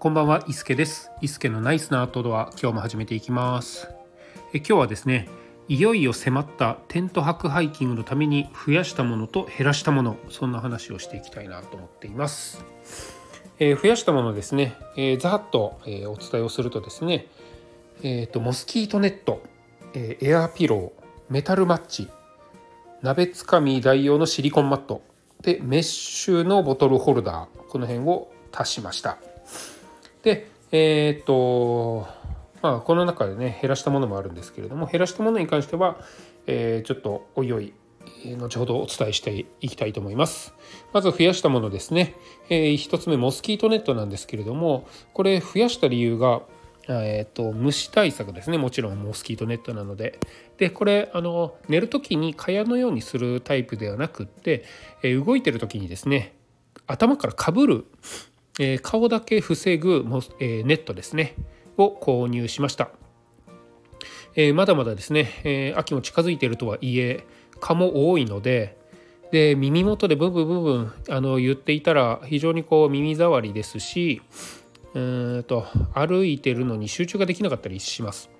こんばんは、伊助です。伊助のナイスなアウトドア、今日も始めていきます。え今日はですね、いよいよ迫ったテント泊ハイキングのために増やしたものと減らしたもの、そんな話をしていきたいなと思っています。えー増やしたものですね、えーざっと、えーお伝えをするとですね、えーとモスキートネット、えエアーピロー、メタルマッチ、鍋つかみ代用のシリコンマットでメッシュのボトルホルダーこの辺を足しましたでえっ、とまあこの中でね減らしたものもあるんですけれども減らしたものに関しては、えーちょっとおいおい後ほどお伝えしていきたいと思います。まず増やしたものですね、えー一つ目モスキートネットなんですけれどもこれ増やした理由がえー、と虫対策ですね。もちろんモスキートネットなので。でこれあの寝る時に蚊帳のようにするタイプではなくって、えー動いてる時にですね頭からかぶる、えー顔だけ防ぐモス、えーネットですねを購入しました、えーまだまだですね、え秋も近づいているとはいえ蚊も多いのでで耳元でブブブブンあの言っていたら非常にこう耳障りですしうんと歩いてるのに集中ができなかったりします。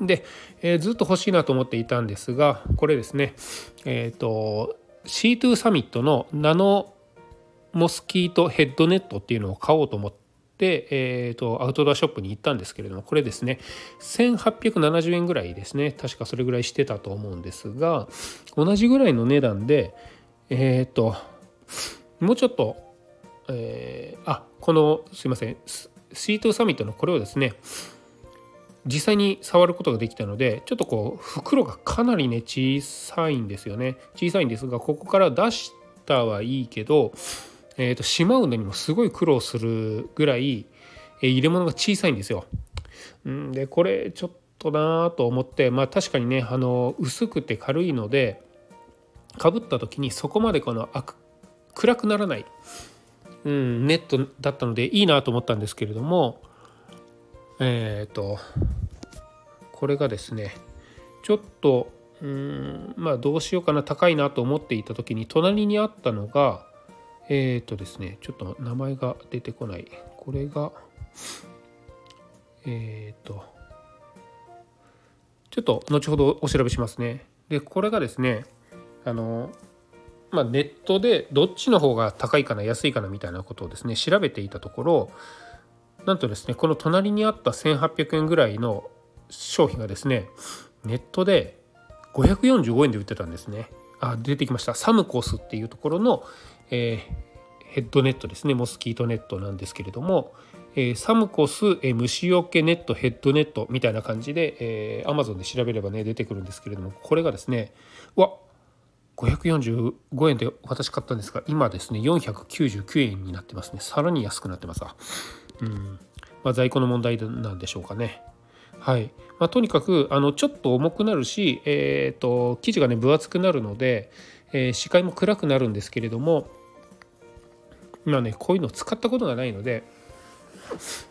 で、えーずっと欲しいなと思っていたんですがこれですねえっ、と C2 サミットのナノモスキートヘッドネットっていうのを買おうと思って、えー、とアウトドアショップに行ったんですけれどもこれですね1870円ぐらいですね確かそれぐらいしてたと思うんですが同じぐらいの値段でえっ、ともうちょっとえーあこのすいません C2 サミットのこれをですね実際に触ることができたのでちょっとこう袋がかなりね小さいんですよね。小さいんですがここから出したはいいけど、えー、としまうのにもすごい苦労するぐらい、えー入れ物が小さいんですよ。んでこれちょっとなと思ってまあ確かにねあの薄くて軽いのでかぶった時にそこまでこの暗くならないうん、ネットだったのでいいなと思ったんですけれどもえっ、とこれがですねちょっとうんまあどうしようかな高いなと思っていた時に隣にあったのがえっ、とですねちょっと名前が出てこない。これがえっ、とちょっと後ほどお調べしますね。でこれがですねあのまあ、ネットでどっちの方が高いかな安いかなみたいなことをですね調べていたところなんとですねこの隣にあった1800円ぐらいの商品がですねネットで545円で売ってたんですね。あ出てきました。サムコスっていうところの、えーヘッドネットですね。モスキートネットなんですけれども、えーサムコス、えー虫除けネットヘッドネットみたいな感じで、えー、Amazon で調べればね出てくるんですけれどもこれがですねうわ545円で私買ったんですが今ですね499円になってますね。さらに安くなってますわ。うん。まあ在庫の問題なんでしょうかね。はい、まあ、とにかくあのちょっと重くなるし、えー、と生地がね分厚くなるので、えー視界も暗くなるんですけれども今ねこういうの使ったことがないので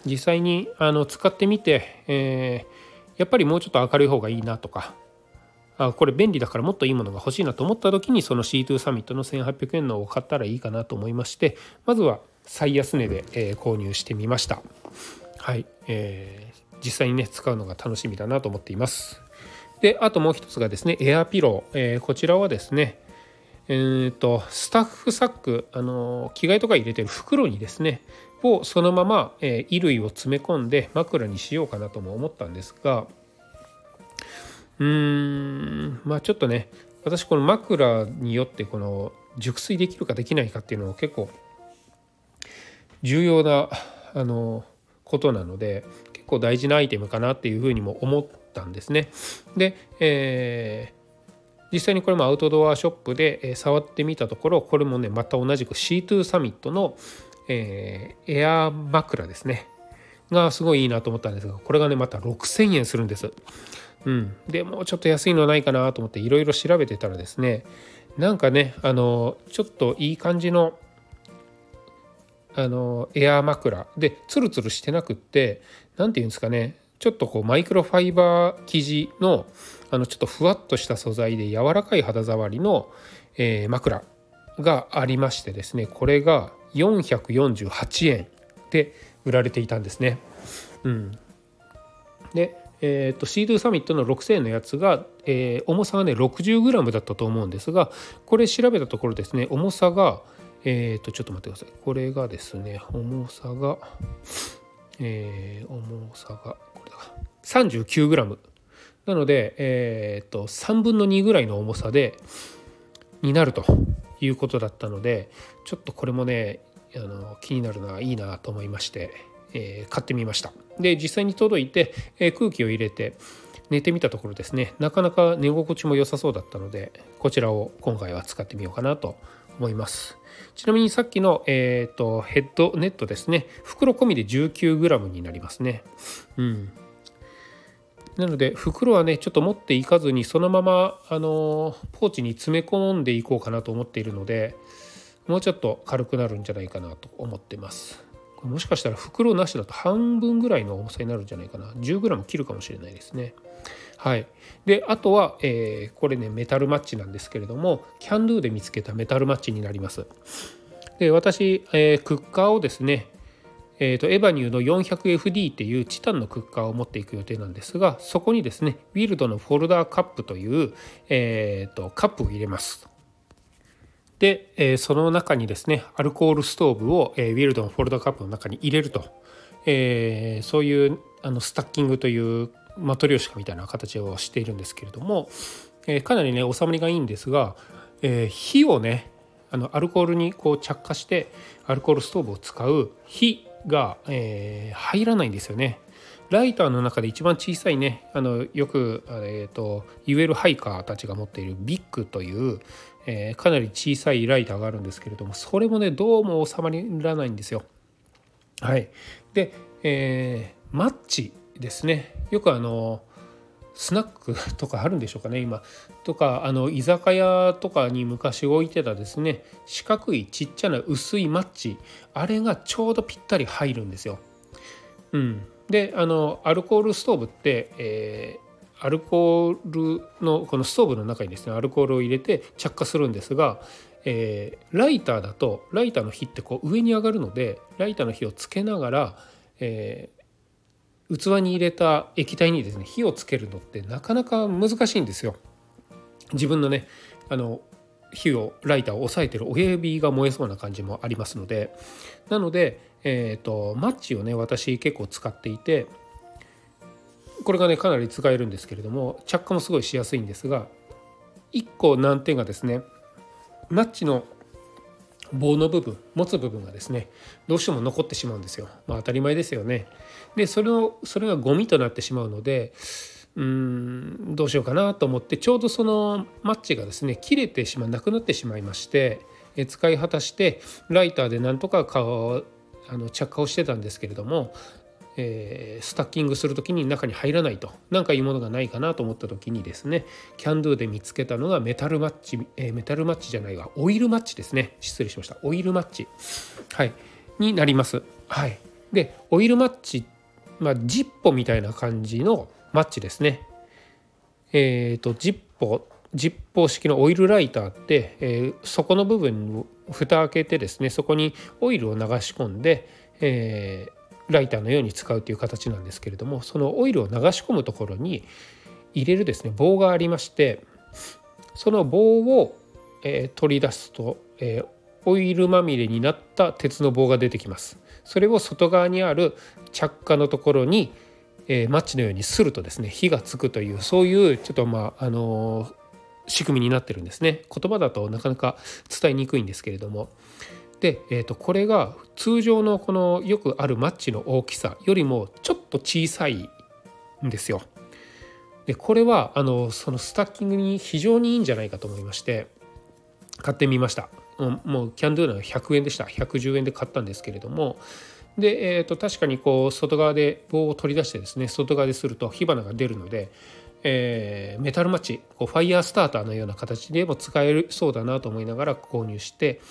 実際にあの使ってみて、えーやっぱりもうちょっと明るい方がいいなとかあこれ便利だからもっといいものが欲しいなと思った時にその C2 サミットの1800円のを買ったらいいかなと思いましてまずは最安値で、えー購入してみました。はい、えー実際にね使うのが楽しみだなと思っています。であともう一つがですねエアピロー、えーこちらはですねえーとスタッフサック、あの着替えとか入れてる袋にですねをそのまま、えー衣類を詰め込んで枕にしようかなとも思ったんですがうーんまあちょっとね私この枕によってこの熟睡できるかできないかっていうのを結構重要なあのことなので結構大事なアイテムかなっていうふうにも思ったんですね。で、え実際にこれもアウトドアショップで触ってみたところこれもねまた同じく C2 サミットの、えーエア枕ですね。がすごいいいなと思ったんですがこれがねまた6,000円するんです。うん、でもうちょっと安いのはないかなと思っていろいろ調べてたらですねなんかねあのちょっといい感じのあのエアー枕。でツルツルしてなくって何て言うんですかねちょっとこうマイクロファイバー生地のあのちょっとふわっとした素材で柔らかい肌触りの、えー枕がありましてですねこれが448円で売られていたんですね。うん、で、えーと、シードゥサミットの6000円のやつが、えー、重さがね 60g だったと思うんですがこれ調べたところですね重さがえっ、ー、とちょっと待ってください。これがですね重さがえー、重さがこれだ。39g なので、えーと、3分の2ぐらいの重さでになるということだったのでちょっとこれもねあの気になるないいなと思いまして、えー、買ってみました。で実際に届いて、えー、空気を入れて寝てみたところですね。なかなか寝心地も良さそうだったのでこちらを今回は使ってみようかなと思います。ちなみにさっきの、えーと、ヘッドネットですね。袋込みで 19g になりますね。うん。なので袋はねちょっと持っていかずにそのままあのポーチに詰め込んでいこうかなと思っているのでもうちょっと軽くなるんじゃないかなと思ってます。もしかしたら袋なしだと半分ぐらいの重さになるんじゃないかな。10g 切るかもしれないですね。はい。であとは、えー、これねメタルマッチなんですけれどもキャンドゥで見つけたメタルマッチになります。で私、えー、クッカーをですねえーと、エバニューの 400FD っていうチタンのクッカーを持っていく予定なんですがそこにですねウィルドのフォルダーカップという、えーと、カップを入れます。で、えー、その中にですねアルコールストーブを、えー、ウィルドのフォルダーカップの中に入れると、えー、そういうあのスタッキングというマトリョーシカみたいな形をしているんですけれども、え、かなりね収まりがいいんですが、え、火をねあのアルコールにこう着火してアルコールストーブを使う火が、えー、入らないんですよね。ライターの中で一番小さいねあのよく、えーと、言えるハイカーたちが持っているビッグという、えー、かなり小さいライターがあるんですけれどもそれもねどうも収まらないんですよ。はい、で、えー、マッチですねよくあのスナックとかあるんでしょうかね今とかあの居酒屋とかに昔置いてたですね四角いちっちゃな薄いマッチあれがちょうどぴったり入るんですよ。うん、であのアルコールストーブって、えー、アルコールのこのストーブの中にですねアルコールを入れて着火するんですが、えー、ライターだとライターの火ってこう上に上がるのでライターの火をつけながら、え器に入れた液体にですね火をつけるのってなかなか難しいんですよ。自分のねあの火をライターを押さえてる親指が燃えそうな感じもありますのでなので、えーと、マッチをね私結構使っていてこれがねかなり使えるんですけれども着火もすごいしやすいんですが1個難点がですねマッチの棒の部分持つ部分がですねどうしても残ってしまうんですよ。まあ、当たり前ですよね。でそれをそれがゴミとなってしまうのでうーんどうしようかなと思ってちょうどそのマッチがですね切れてしまうなくなってしまいまして使い果たしてライターでなんとか顔あの着火をしてたんですけれどもえー、スタッキングする時に中に入らないと。何かいいものがないかなと思った時にですねキャンドゥで見つけたのがメタルマッチ、えー、メタルマッチじゃないわ。オイルマッチですね。失礼しました。オイルマッチ。はい。になります。はい。でオイルマッチまあジッポみたいな感じのマッチですね。えっ、ー、とジッポジッポ式のオイルライターって、えー、底の部分を蓋開けてですねそこにオイルを流し込んで、えー、ライターのように使うという形なんですけれどもそのオイルを流し込むところに入れるですね棒がありましてその棒を、えー、取り出すと、えー、オイルまみれになった鉄の棒が出てきます。それを外側にある着火のところに、えー、マッチのようにするとですね火がつくというそういうちょっとまああの仕組みになってるんですね言葉だとなかなか伝えにくいんですけれどもで、えー、とこれが通常のこのよくあるマッチの大きさよりもちょっと小さいんですよ。でこれはあのそのスタッキングに非常にいいんじゃないかと思いまして買ってみました。もうキャンドゥーの100円でした110円で買ったんですけれどもで、えー、と確かにこう外側で棒を取り出してですね外側ですると火花が出るので、えー、メタルマッチこうファイヤースターターのような形でも使えるそうだなと思いながら購入して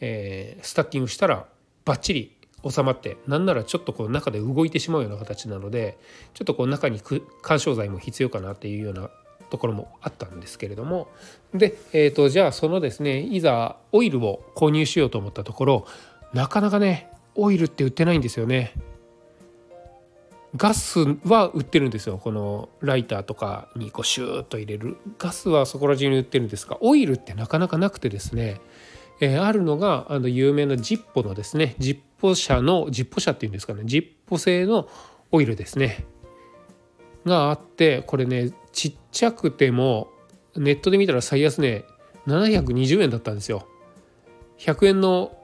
えー、スタッキングしたらバッチリ収まってなんならちょっとこう中で動いてしまうような形なのでちょっとこう中に緩衝材も必要かなっていうようなところもあったんですけれどもで、えーと、じゃあそのですねいざオイルを購入しようと思ったところなかなかねオイルって売ってないんですよね。ガスは売ってるんですよこのライターとかにこうシューッと入れるガスはそこら中に売ってるんですがオイルってなかなかなくてですね、えー、あるのがあの有名なジッポのですねジッポ社のジッポ社っていうんですかねジッポ製のオイルですね。があってこれねちっちゃくてもネットで見たら最安値720円だったんですよ。100円の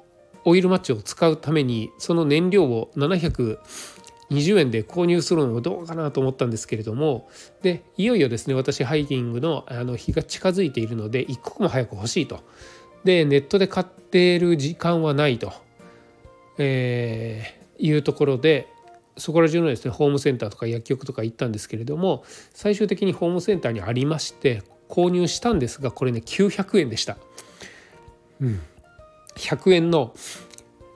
オイルマッチを使うためにその燃料を720円で購入するのもどうかなと思ったんですけれどもでいよいよですね私ハイキングのあの日が近づいているので一刻も早く欲しいと。でネットで買っている時間はないと、えー、いうところでそこら中のですねホームセンターとか薬局とか行ったんですけれども最終的にホームセンターにありまして購入したんですがこれね900円でした。うん、100円の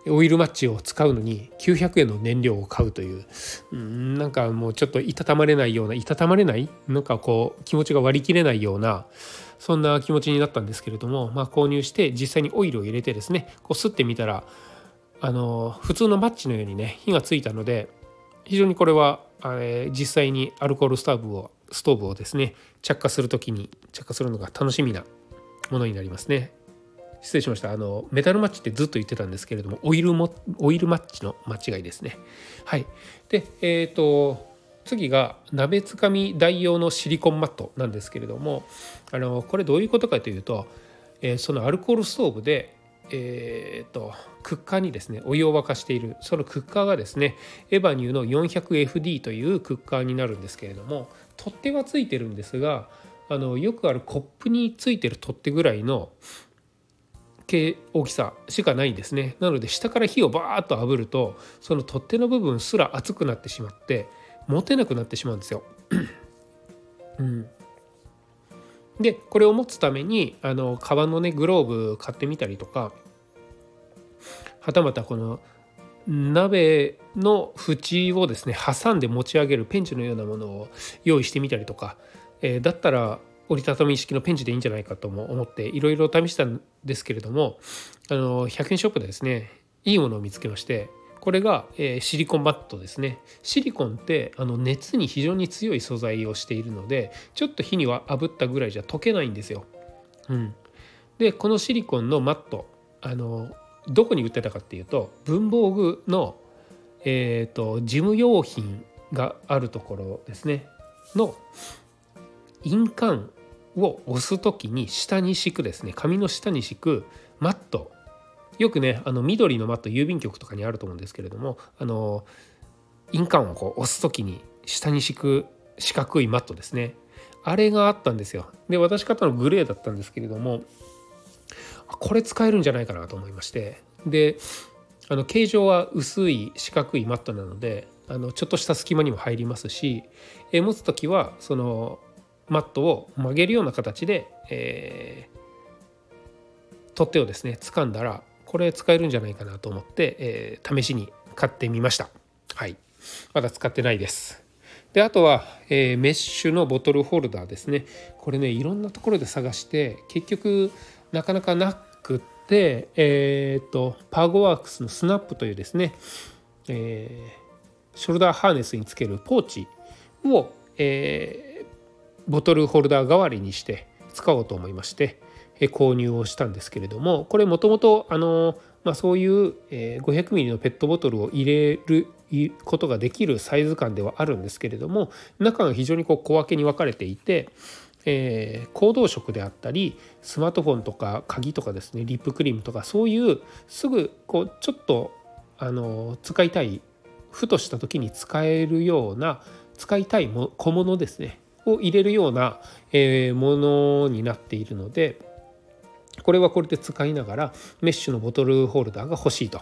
オイルマッチを使うのに900円の燃料を買うという。うんなんかもうちょっといたたまれないようないたたまれない？なんかこう気持ちが割り切れないようなそんな気持ちになったんですけれども、まあ、購入して実際にオイルを入れてですねこう吸ってみたらあの普通のマッチのようにね火がついたので非常にこれは、え実際にアルコールストーブをストーブをですね着火する時に着火するのが楽しみなものになりますね。失礼しました。あのメタルマッチってずっと言ってたんですけれどもオイルもオイルマッチの間違いですね。はい。でえっ、ー、と次が鍋つかみ代用のシリコンマットなんですけれどもあのこれどういうことかというと、えー、そのアルコールストーブでえーと、クッカーにですねお湯を沸かしている。そのクッカーがですねエバニューの 400FD というクッカーになるんですけれども取っ手はついてるんですがあのよくあるコップについてる取っ手ぐらいの大きさしかないんですね。なので下から火をバーッと炙るとその取っ手の部分すら熱くなってしまって持てなくなってしまうんですよ。うん、でこれを持つためにあのカバンのねグローブ買ってみたりとかはたまたこの鍋の縁をですね挟んで持ち上げるペンチのようなものを用意してみたりとか、えー、だったら折りたたみ式のペンチでいいんじゃないかとも思っていろいろ試したんですけれどもあの100円ショップでですねいいものを見つけましてこれが、えー、シリコンバットですね。シリコンってあの熱に非常に強い素材をしているのでちょっと火には炙ったぐらいじゃ溶けないんですよ。うん、でこのシリコンのマットあのどこに売ってたかっていうと文房具の、えーと事務用品があるところですね。の印鑑を押す時に下に敷くですね。紙の下に敷くマットよくねあの緑のマット郵便局とかにあると思うんですけれどもあの印鑑をこう押す時に下に敷く四角いマットですね。あれがあったんですよ。で私方のグレーだったんですけれどもこれ使えるんじゃないかなと思いまして。であの形状は薄い四角いマットなのであのちょっとした隙間にも入りますしえ持つ時はそのマットを曲げるような形で、えー、取っ手をですね掴んだらこれ使えるんじゃないかなと思って、えー、試しに買ってみました。はい。まだ使ってないです。であとは、えー、メッシュのボトルホルダーですね。これねいろんなところで探して結局なかなかなくってえっ、とパーゴワークスのスナップというですね、えー、ショルダーハーネスにつけるポーチを、えボトルホルダー代わりにして使おうと思いまして購入をしたんですけれどもこれもともとそういう 500ml のペットボトルを入れることができるサイズ感ではあるんですけれども中が非常にこう小分けに分かれていて、えー、行動食であったりスマートフォンとか鍵とかですねリップクリームとかそういうすぐこうちょっとあの使いたいふとした時に使えるような使いたい小物ですねを入れるような、えものになっているのでこれはこれで使いながらメッシュのボトルホルダーが欲しいと。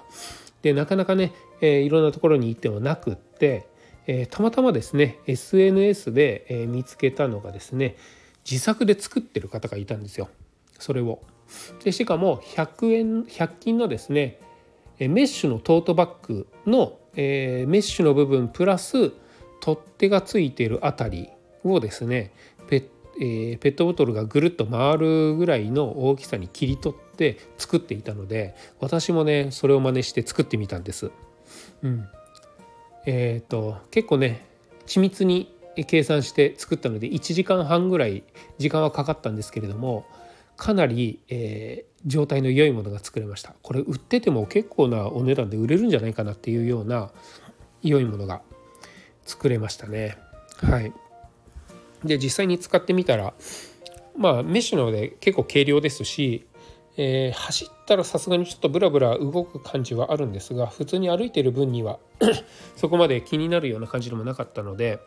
でなかなかね、えいろんなところに行ってもなくって、えたまたまですね SNS で、え見つけたのがですね自作で作ってる方がいたんですよそれを。でしかも100円100均のですねメッシュのトートバッグの、えー、メッシュの部分プラス取っ手がついているあたりをですね,、えー、ペットボトルがぐるっと回るぐらいの大きさに切り取って作っていたので私もねそれを真似して作ってみたんです。うん。えーと、結構ね緻密に計算して作ったので1時間半ぐらい時間はかかったんですけれどもかなり、えー、状態の良いものが作れました。これ売ってても結構なお値段で売れるんじゃないかなっていうような良いものが作れましたね。はい。で実際に使ってみたらまあメッシュなので結構軽量ですしえー、走ったらさすがにちょっとブラブラ動く感じはあるんですが普通に歩いてる分には そこまで気になるような感じでもなかったので、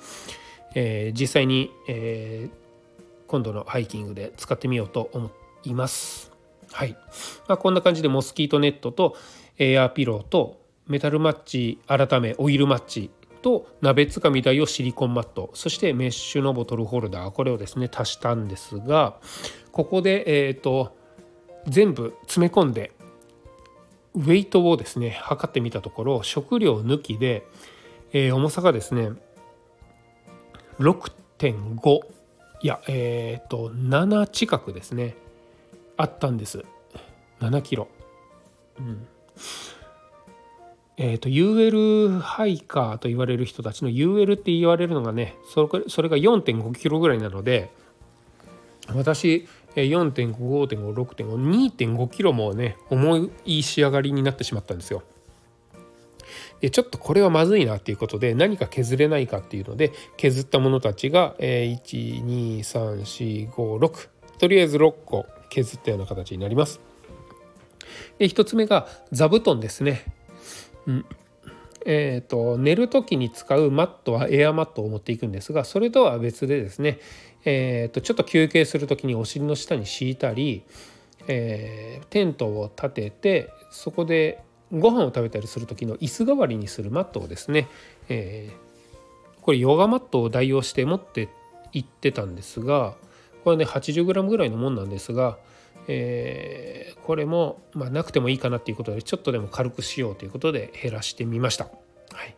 えー、実際に、えー、今度のハイキングで使ってみようと思います。はいまあ、こんな感じでモスキートネットとエアーピローとメタルマッチ改めオイルマッチと鍋つかみ台をシリコンマット。そしてメッシュのボトルホルダー。これをですね足したんですがここでえっ、ー、と全部詰め込んでウェイトをですね測ってみたところ食料抜きで、えー、重さがですね6.5いやえっ、ー、と7近くですねあったんです。7キロ。うん。えーと、UL ハイカーと言われる人たちの UL って言われるのがねそれそれが4.5キロぐらいなので私4.5.5.6.52.5キロもね重い仕上がりになってしまったんですよ。でちょっとこれはまずいなっていうことで何か削れないかっていうので削ったものたちが123456とりあえず6個削ったような形になります。で1つ目が座布団ですね。うん。えーと、寝る時に使うマットはエアマットを持っていくんですがそれとは別でですね、えーと、ちょっと休憩する時にお尻の下に敷いたり、えー、テントを立ててそこでご飯を食べたりする時の椅子代わりにするマットをですね、えー、これヨガマットを代用して持って行ってたんですがこれね 80g ぐらいのもんなんですが、えー、これも、まあ、なくてもいいかなっていうことでちょっとでも軽くしようということで減らしてみました。はい、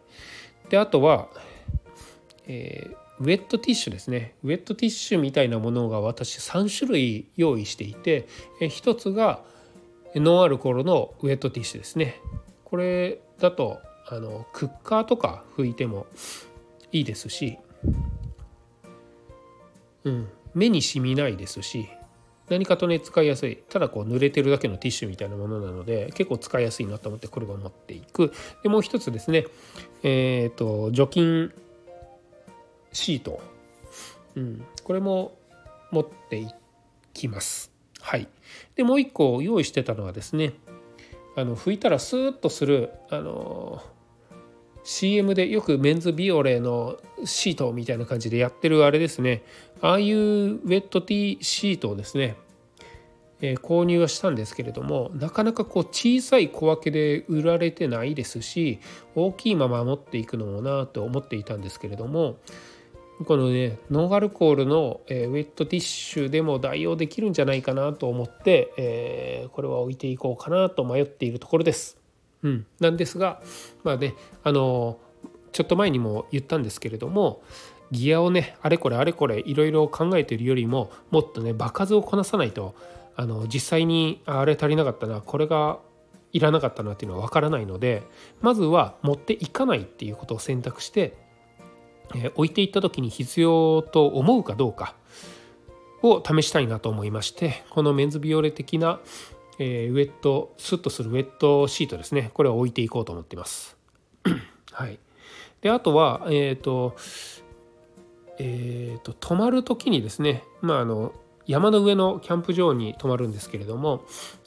であとは、えーウェットティッシュですね。ウェットティッシュみたいなものが私3種類用意していて1つがノンアルコールのウェットティッシュですね。これだとあのクッカーとか拭いてもいいですし、うん、目に染みないですし何かとね使いやすい。ただこう濡れてるだけのティッシュみたいなものなので結構使いやすいなと思ってこれを持っていく。でもう一つですね。えっ、ー、と除菌シート、うん、これも持っていきます。はい、でもう一個用意してたのはですねあの拭いたらスーッとするあの CM でよくメンズビオレのシートみたいな感じでやってるあれですねああいうウェットティーシートをですね、えー、購入はしたんですけれどもなかなかこう小さい小分けで売られてないですし大きいまま持っていくのもなと思っていたんですけれどもこのねノンアルコールの、えー、ウェットティッシュでも代用できるんじゃないかなと思って、えー、これは置いていこうかなと迷っているところです。うん、なんですがまあねあのちょっと前にも言ったんですけれどもギアをねあれこれあれこれいろいろ考えてるよりももっとね場数をこなさないとあの実際にあれ足りなかったなこれがいらなかったなっていうのは分からないのでまずは持っていかないっていうことを選択してえ置いていった時に必要と思うかどうかを試したいなと思いましてこのメンズビオレ的な、えー、ウェットスッとするウェットシートですね。これを置いていこうと思っています。はい、であとはえっ、ー、とえーと、泊まる時にですね、まあ、あの山の上のキャンプ場に泊まるんですけれども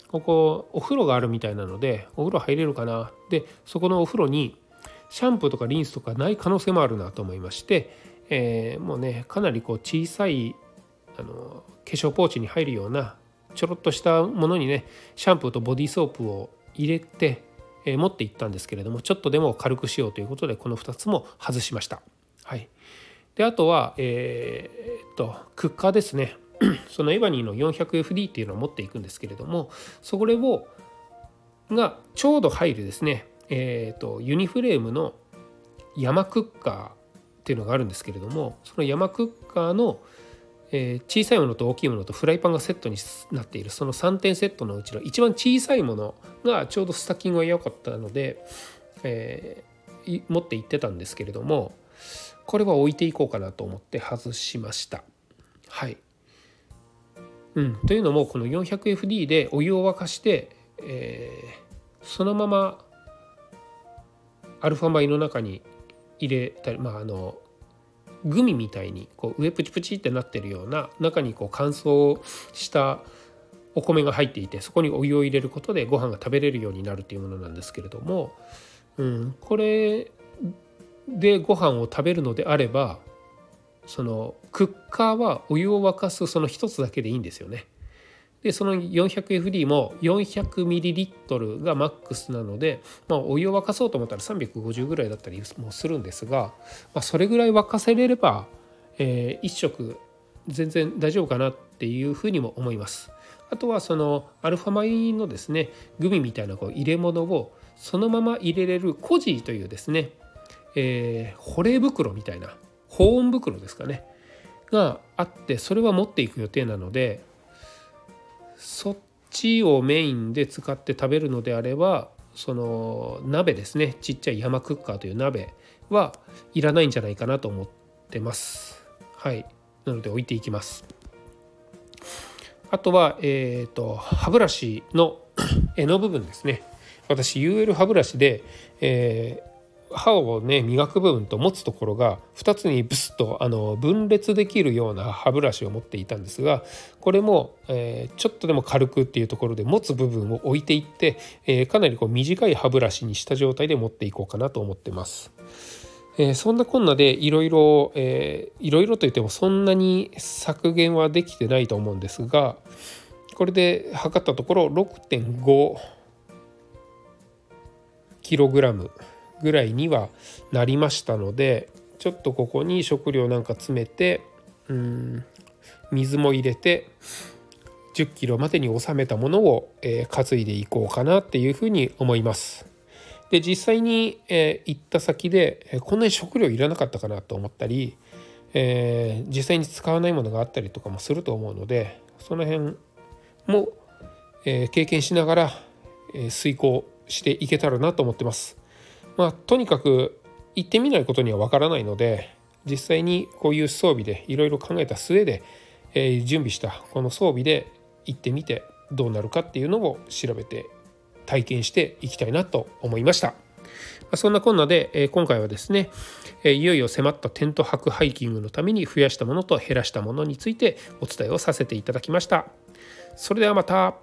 ここお風呂があるみたいなのでお風呂入れるかな。でそこのお風呂にシャンプーとかリンスとかない可能性もあるなと思いまして、えー、もうねかなりこう小さいあの化粧ポーチに入るようなちょろっとしたものにねシャンプーとボディーソープを入れて、えー、持っていったんですけれどもちょっとでも軽くしようということでこの2つも外しました。はい、であとは、えー、っとクッカーですね。そのエバニーの 400FD っていうのを持っていくんですけれどもそれをがちょうど入るですね。えーと、ユニフレームの山クッカーっていうのがあるんですけれどもその山クッカーの、えー、小さいものと大きいものとフライパンがセットになっている。その3点セットのうちの一番小さいものがちょうどスタッキングが良かったので、え持って行ってたんですけれどもこれは置いていこうかなと思って外しました。はい。うん、というのもこの 400FD でお湯を沸かして、えー、そのままアルファ米の中に入れたりまああのグミみたいにこう上プチプチってなってるような中にこう乾燥したお米が入っていてそこにお湯を入れることでご飯が食べれるようになるっていうものなんですけれども、うん、これでご飯を食べるのであればそのクッカーはお湯を沸かすその一つだけでいいんですよね。でその 400FD も 400ml がマックスなので、まあ、お湯を沸かそうと思ったら350ぐらいだったりもするんですが、まあ、それぐらい沸かせれれば、えー、1食全然大丈夫かなっていうふうにも思います。あとはそのアルファ米のですねグミみたいなこう入れ物をそのまま入れれるコジーというですね、えー、保冷袋みたいな保温袋ですかねがあってそれは持っていく予定なのでそっちをメインで使って食べるのであればその鍋ですね。ちっちゃい山クッカーという鍋はいらないんじゃないかなと思ってます。はい。なので置いていきます。あとはえっ、ー、と歯ブラシの 柄の部分ですね。私 UL 歯ブラシで、え、歯をね磨く部分と持つところが2つにブスッとあの分裂できるような歯ブラシを持っていたんですがこれも、えー、ちょっとでも軽くっていうところで持つ部分を置いていって、えー、かなりこう短い歯ブラシにした状態で持っていこうかなと思ってます。えー、そんなこんなでいろいろいろいろといってもそんなに削減はできてないと思うんですがこれで測ったところ6.5キログラムぐらいにはなりましたのでちょっとここに食料なんか詰めてうん水も入れて10キロまでに収めたものを、えー、担いでいこうかなっていうふうに思います。で実際に、えー、行った先で、えー、こんなに食料いらなかったかなと思ったり、えー、実際に使わないものがあったりとかもすると思うのでその辺も、え経験しながら、え遂行していけたらなと思ってます。まあ、とにかく行ってみないことにはわからないので実際にこういう装備でいろいろ考えた末で、えー、準備したこの装備で行ってみてどうなるかっていうのを調べて体験していきたいなと思いました。そんなこんなで、えー、今回はですね、えー、いよいよ迫ったテント泊ハイキングのために増やしたものと減らしたものについてお伝えをさせていただきました。それではまた。